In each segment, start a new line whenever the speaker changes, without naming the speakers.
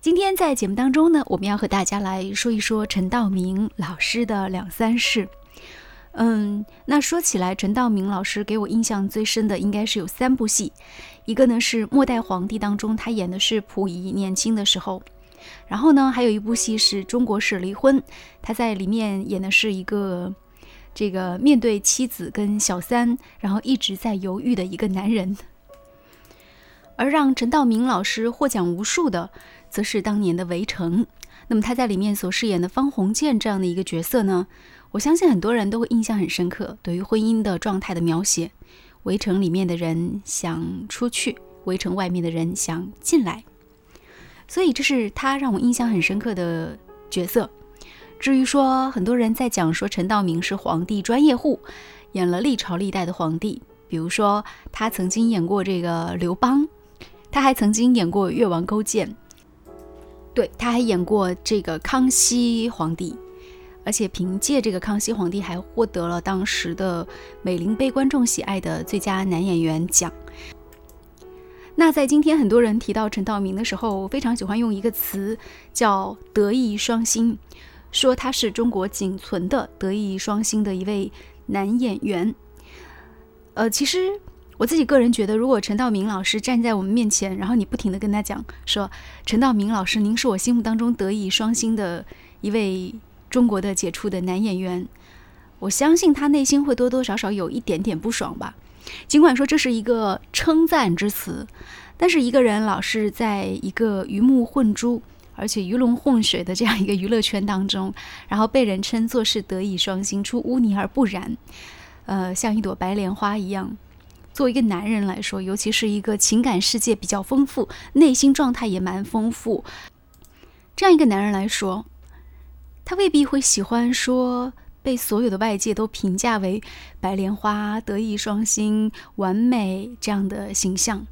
今天在节目当中呢，我们要和大家来说一说陈道明老师的两三事。嗯，那说起来，陈道明老师给我印象最深的应该是有三部戏，一个呢是《末代皇帝》当中，他演的是溥仪年轻的时候；然后呢，还有一部戏是中国式离婚，他在里面演的是一个这个面对妻子跟小三，然后一直在犹豫的一个男人。而让陈道明老师获奖无数的，则是当年的《围城》。那么他在里面所饰演的方鸿渐这样的一个角色呢？我相信很多人都会印象很深刻。对于婚姻的状态的描写，围城里面的人想出去，围城外面的人想进来，所以这是他让我印象很深刻的角色。至于说很多人在讲说陈道明是皇帝专业户，演了历朝历代的皇帝，比如说他曾经演过这个刘邦，他还曾经演过越王勾践，对，他还演过这个康熙皇帝。而且凭借这个康熙皇帝，还获得了当时的美龄被观众喜爱的最佳男演员奖。那在今天很多人提到陈道明的时候，非常喜欢用一个词叫“德艺双馨”，说他是中国仅存的德艺双馨的一位男演员。呃，其实我自己个人觉得，如果陈道明老师站在我们面前，然后你不停的跟他讲说：“陈道明老师，您是我心目当中德艺双馨的一位。”中国的杰出的男演员，我相信他内心会多多少少有一点点不爽吧。尽管说这是一个称赞之词，但是一个人老是在一个鱼目混珠，而且鱼龙混水的这样一个娱乐圈当中，然后被人称作是德艺双馨、出污泥而不染，呃，像一朵白莲花一样。作为一个男人来说，尤其是一个情感世界比较丰富、内心状态也蛮丰富这样一个男人来说。他未必会喜欢说被所有的外界都评价为白莲花、德艺双馨、完美这样的形象。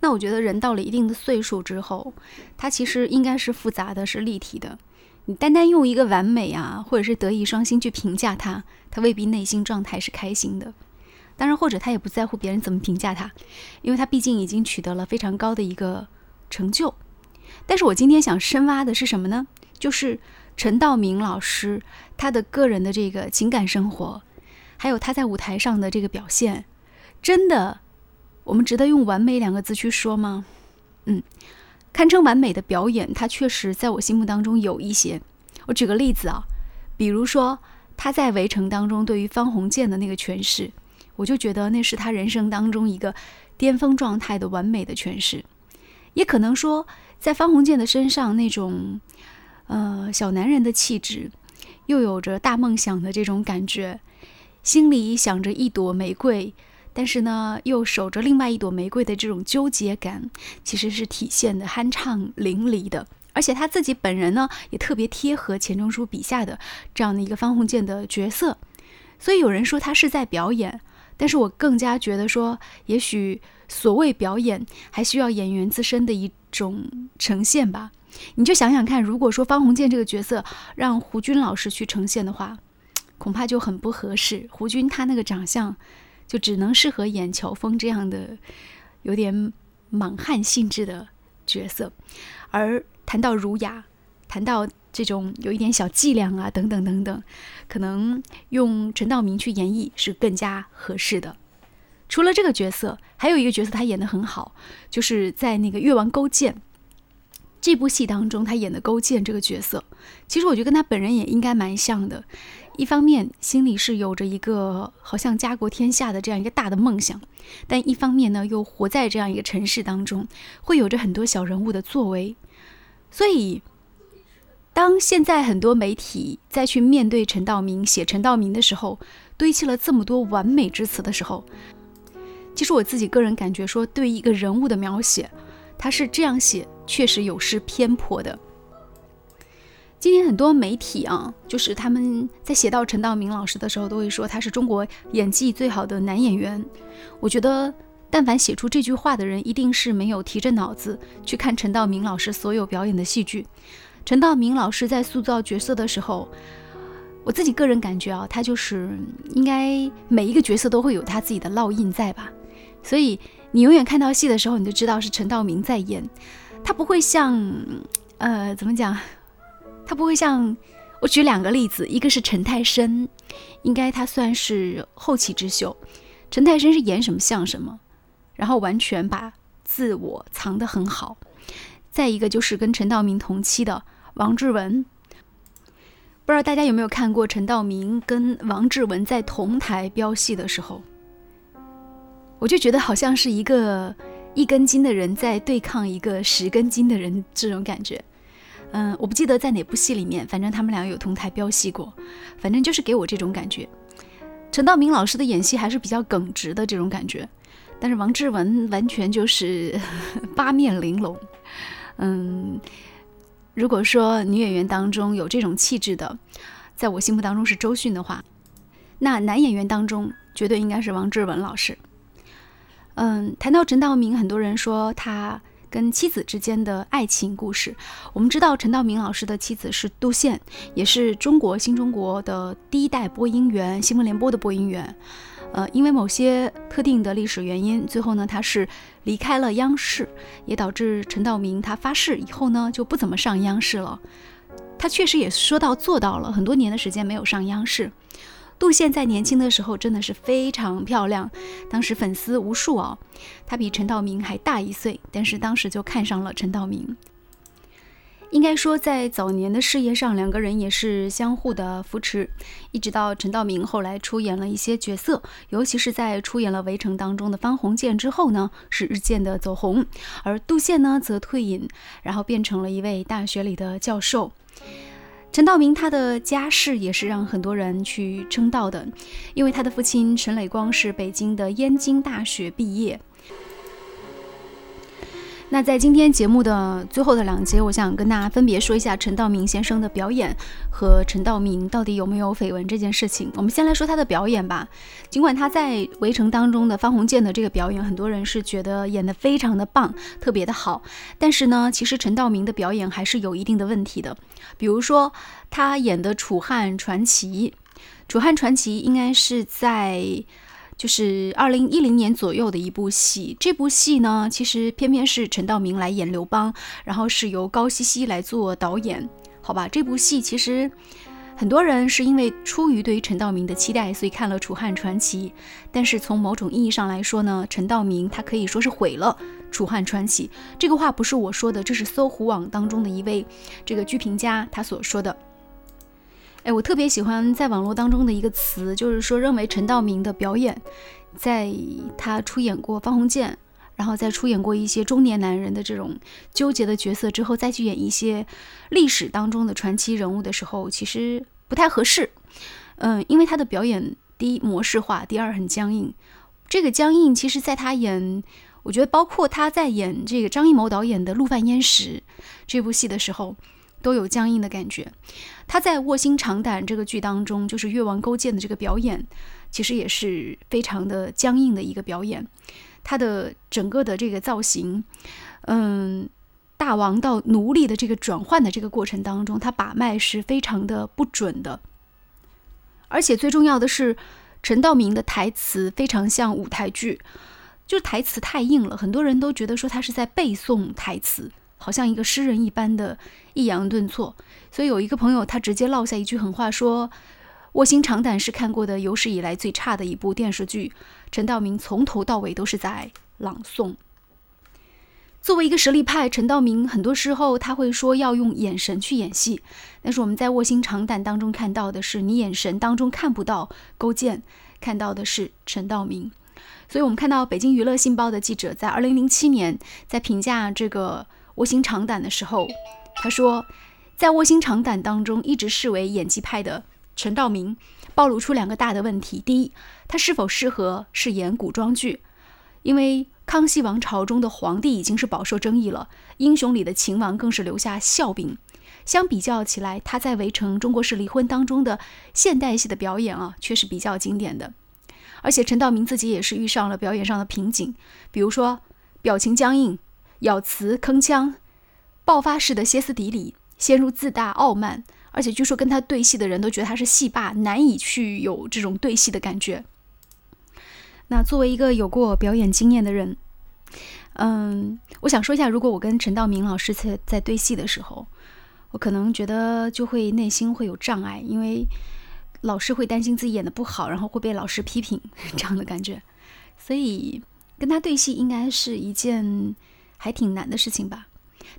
那我觉得人到了一定的岁数之后，他其实应该是复杂的，是立体的。你单单用一个完美啊，或者是德艺双馨去评价他，他未必内心状态是开心的。当然，或者他也不在乎别人怎么评价他，因为他毕竟已经取得了非常高的一个成就。但是我今天想深挖的是什么呢？就是。陈道明老师，他的个人的这个情感生活，还有他在舞台上的这个表现，真的，我们值得用完美两个字去说吗？嗯，堪称完美的表演，他确实在我心目当中有一些。我举个例子啊，比如说他在《围城》当中对于方鸿渐的那个诠释，我就觉得那是他人生当中一个巅峰状态的完美的诠释。也可能说，在方鸿渐的身上那种。呃，小男人的气质，又有着大梦想的这种感觉，心里想着一朵玫瑰，但是呢，又守着另外一朵玫瑰的这种纠结感，其实是体现的酣畅淋漓的。而且他自己本人呢，也特别贴合钱钟书笔下的这样的一个方鸿渐的角色。所以有人说他是在表演，但是我更加觉得说，也许所谓表演，还需要演员自身的一种呈现吧。你就想想看，如果说方鸿渐这个角色让胡军老师去呈现的话，恐怕就很不合适。胡军他那个长相，就只能适合演乔峰这样的有点莽汉性质的角色。而谈到儒雅，谈到这种有一点小伎俩啊，等等等等，可能用陈道明去演绎是更加合适的。除了这个角色，还有一个角色他演得很好，就是在那个越王勾践。这部戏当中，他演的勾践这个角色，其实我觉得跟他本人也应该蛮像的。一方面心里是有着一个好像家国天下的这样一个大的梦想，但一方面呢，又活在这样一个城市当中，会有着很多小人物的作为。所以，当现在很多媒体再去面对陈道明写陈道明的时候，堆砌了这么多完美之词的时候，其实我自己个人感觉说，对一个人物的描写。他是这样写，确实有失偏颇的。今天很多媒体啊，就是他们在写到陈道明老师的时候，都会说他是中国演技最好的男演员。我觉得，但凡写出这句话的人，一定是没有提着脑子去看陈道明老师所有表演的戏剧。陈道明老师在塑造角色的时候，我自己个人感觉啊，他就是应该每一个角色都会有他自己的烙印在吧，所以。你永远看到戏的时候，你就知道是陈道明在演。他不会像，呃，怎么讲？他不会像我举两个例子，一个是陈泰生，应该他算是后起之秀。陈泰生是演什么像什么，然后完全把自我藏得很好。再一个就是跟陈道明同期的王志文，不知道大家有没有看过陈道明跟王志文在同台飙戏的时候，我就觉得好像是一个一根筋的人在对抗一个十根筋的人这种感觉。嗯，我不记得在哪部戏里面，反正他们两个有同台飙戏过，反正就是给我这种感觉。陈道明老师的演戏还是比较耿直的这种感觉，但是王志文完全就是 八面玲珑。嗯，如果说女演员当中有这种气质的，在我心目当中是周迅的话，那男演员当中绝对应该是王志文老师。嗯，谈到陈道明，很多人说他。跟妻子之间的爱情故事，我们知道陈道明老师的妻子是杜宪，也是中国新中国的第一代播音员，新闻联播的播音员。呃，因为某些特定的历史原因，最后呢，他是离开了央视，也导致陈道明他发誓以后呢就不怎么上央视了。他确实也说到做到了，很多年的时间没有上央视。杜宪在年轻的时候真的是非常漂亮，当时粉丝无数啊。她比陈道明还大一岁，但是当时就看上了陈道明。应该说，在早年的事业上，两个人也是相互的扶持，一直到陈道明后来出演了一些角色，尤其是在出演了《围城》当中的方鸿渐之后呢，是日渐的走红。而杜宪呢，则退隐，然后变成了一位大学里的教授。陈道明他的家世也是让很多人去称道的，因为他的父亲陈磊光是北京的燕京大学毕业。那在今天节目的最后的两节，我想跟大家分别说一下陈道明先生的表演和陈道明到底有没有绯闻这件事情。我们先来说他的表演吧。尽管他在《围城》当中的方鸿渐的这个表演，很多人是觉得演得非常的棒，特别的好，但是呢，其实陈道明的表演还是有一定的问题的。比如说他演的《楚汉传奇》，《楚汉传奇》应该是在。就是二零一零年左右的一部戏，这部戏呢，其实偏偏是陈道明来演刘邦，然后是由高希希来做导演，好吧？这部戏其实很多人是因为出于对于陈道明的期待，所以看了《楚汉传奇》，但是从某种意义上来说呢，陈道明他可以说是毁了《楚汉传奇》。这个话不是我说的，这是搜狐网当中的一位这个剧评家他所说的。哎，我特别喜欢在网络当中的一个词，就是说认为陈道明的表演，在他出演过方鸿渐，然后再出演过一些中年男人的这种纠结的角色之后，再去演一些历史当中的传奇人物的时候，其实不太合适。嗯，因为他的表演第一模式化，第二很僵硬。这个僵硬，其实在他演，我觉得包括他在演这个张艺谋导演的《陆犯焉识》这部戏的时候。都有僵硬的感觉。他在《卧薪尝胆》这个剧当中，就是越王勾践的这个表演，其实也是非常的僵硬的一个表演。他的整个的这个造型，嗯，大王到奴隶的这个转换的这个过程当中，他把脉是非常的不准的。而且最重要的是，陈道明的台词非常像舞台剧，就台词太硬了，很多人都觉得说他是在背诵台词。好像一个诗人一般的抑扬顿挫，所以有一个朋友他直接落下一句狠话说：“卧薪尝胆是看过的有史以来最差的一部电视剧。”陈道明从头到尾都是在朗诵。作为一个实力派，陈道明很多时候他会说要用眼神去演戏，但是我们在卧薪尝胆当中看到的是，你眼神当中看不到勾践，看到的是陈道明。所以我们看到北京娱乐信报的记者在二零零七年在评价这个。卧薪尝胆的时候，他说，在卧薪尝胆当中，一直视为演技派的陈道明，暴露出两个大的问题：第一，他是否适合饰演古装剧？因为康熙王朝中的皇帝已经是饱受争议了，英雄里的秦王更是留下笑柄。相比较起来，他在《围城》《中国式离婚》当中的现代戏的表演啊，却是比较经典的。而且陈道明自己也是遇上了表演上的瓶颈，比如说表情僵硬。咬词铿锵，爆发式的歇斯底里，陷入自大傲慢，而且据说跟他对戏的人都觉得他是戏霸，难以去有这种对戏的感觉。那作为一个有过表演经验的人，嗯，我想说一下，如果我跟陈道明老师在在对戏的时候，我可能觉得就会内心会有障碍，因为老师会担心自己演的不好，然后会被老师批评 这样的感觉，所以跟他对戏应该是一件还挺难的事情吧。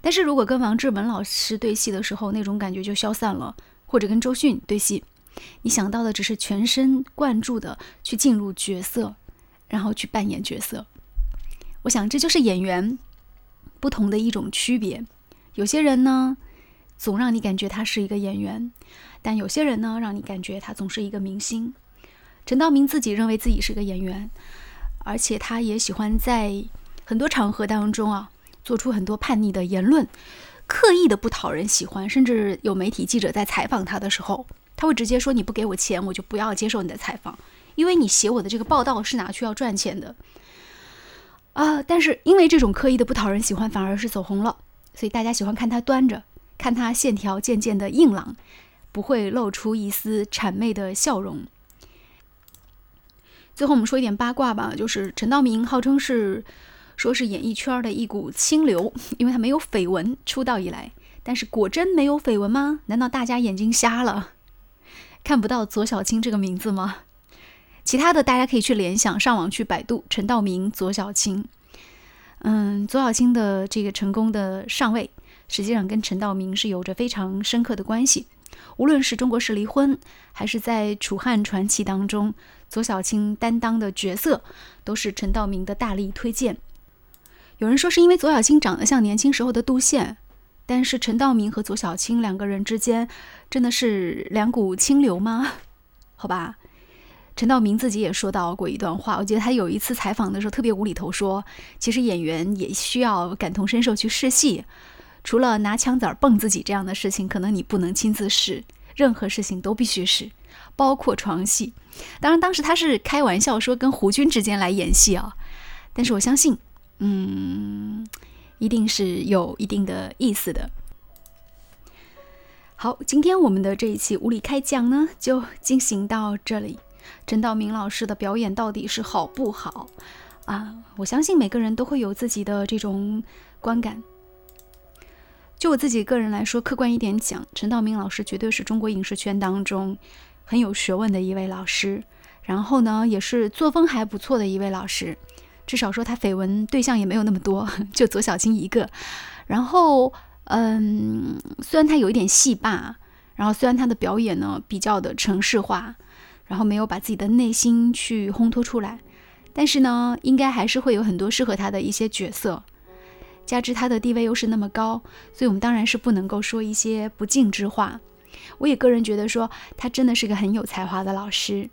但是如果跟王志文老师对戏的时候，那种感觉就消散了，或者跟周迅对戏，你想到的只是全神贯注的去进入角色，然后去扮演角色。我想这就是演员不同的一种区别。有些人呢，总让你感觉他是一个演员，但有些人呢，让你感觉他总是一个明星。陈道明自己认为自己是个演员，而且他也喜欢在很多场合当中啊。做出很多叛逆的言论，刻意的不讨人喜欢，甚至有媒体记者在采访他的时候，他会直接说：“你不给我钱，我就不要接受你的采访，因为你写我的这个报道是拿去要赚钱的。”啊！但是因为这种刻意的不讨人喜欢，反而是走红了，所以大家喜欢看他端着，看他线条渐渐的硬朗，不会露出一丝谄媚的笑容。最后我们说一点八卦吧，就是陈道明号称是。说是演艺圈的一股清流，因为他没有绯闻，出道以来。但是果真没有绯闻吗？难道大家眼睛瞎了，看不到左小青这个名字吗？其他的大家可以去联想，上网去百度陈道明、左小青。嗯，左小青的这个成功的上位，实际上跟陈道明是有着非常深刻的关系。无论是中国式离婚，还是在楚汉传奇当中，左小青担当的角色，都是陈道明的大力推荐。有人说是因为左小青长得像年轻时候的杜宪，但是陈道明和左小青两个人之间真的是两股清流吗？好吧，陈道明自己也说到过一段话，我觉得他有一次采访的时候特别无厘头，说其实演员也需要感同身受去试戏，除了拿枪子儿蹦自己这样的事情，可能你不能亲自试，任何事情都必须试，包括床戏。当然当时他是开玩笑说跟胡军之间来演戏啊，但是我相信。嗯，一定是有一定的意思的。好，今天我们的这一期无理开讲呢，就进行到这里。陈道明老师的表演到底是好不好啊？我相信每个人都会有自己的这种观感。就我自己个人来说，客观一点讲，陈道明老师绝对是中国影视圈当中很有学问的一位老师，然后呢，也是作风还不错的一位老师。至少说他绯闻对象也没有那么多，就左小青一个。然后，嗯，虽然他有一点戏霸，然后虽然他的表演呢比较的城市化，然后没有把自己的内心去烘托出来，但是呢，应该还是会有很多适合他的一些角色。加之他的地位又是那么高，所以我们当然是不能够说一些不敬之话。我也个人觉得说他真的是个很有才华的老师。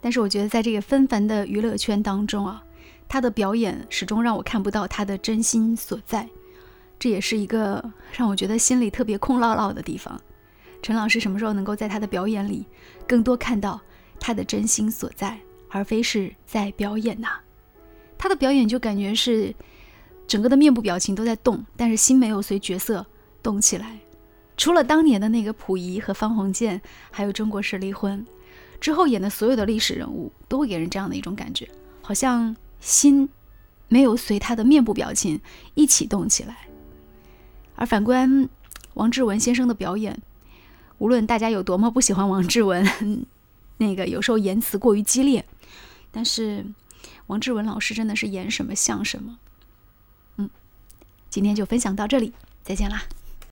但是我觉得，在这个纷繁的娱乐圈当中啊，他的表演始终让我看不到他的真心所在，这也是一个让我觉得心里特别空落落的地方。陈老师什么时候能够在他的表演里更多看到他的真心所在，而非是在表演呢？他的表演就感觉是整个的面部表情都在动，但是心没有随角色动起来。除了当年的那个溥仪和方鸿渐，还有中国式离婚。之后演的所有的历史人物都会给人这样的一种感觉，好像心没有随他的面部表情一起动起来。而反观王志文先生的表演，无论大家有多么不喜欢王志文，那个有时候言辞过于激烈，但是王志文老师真的是演什么像什么。嗯，今天就分享到这里，再见啦。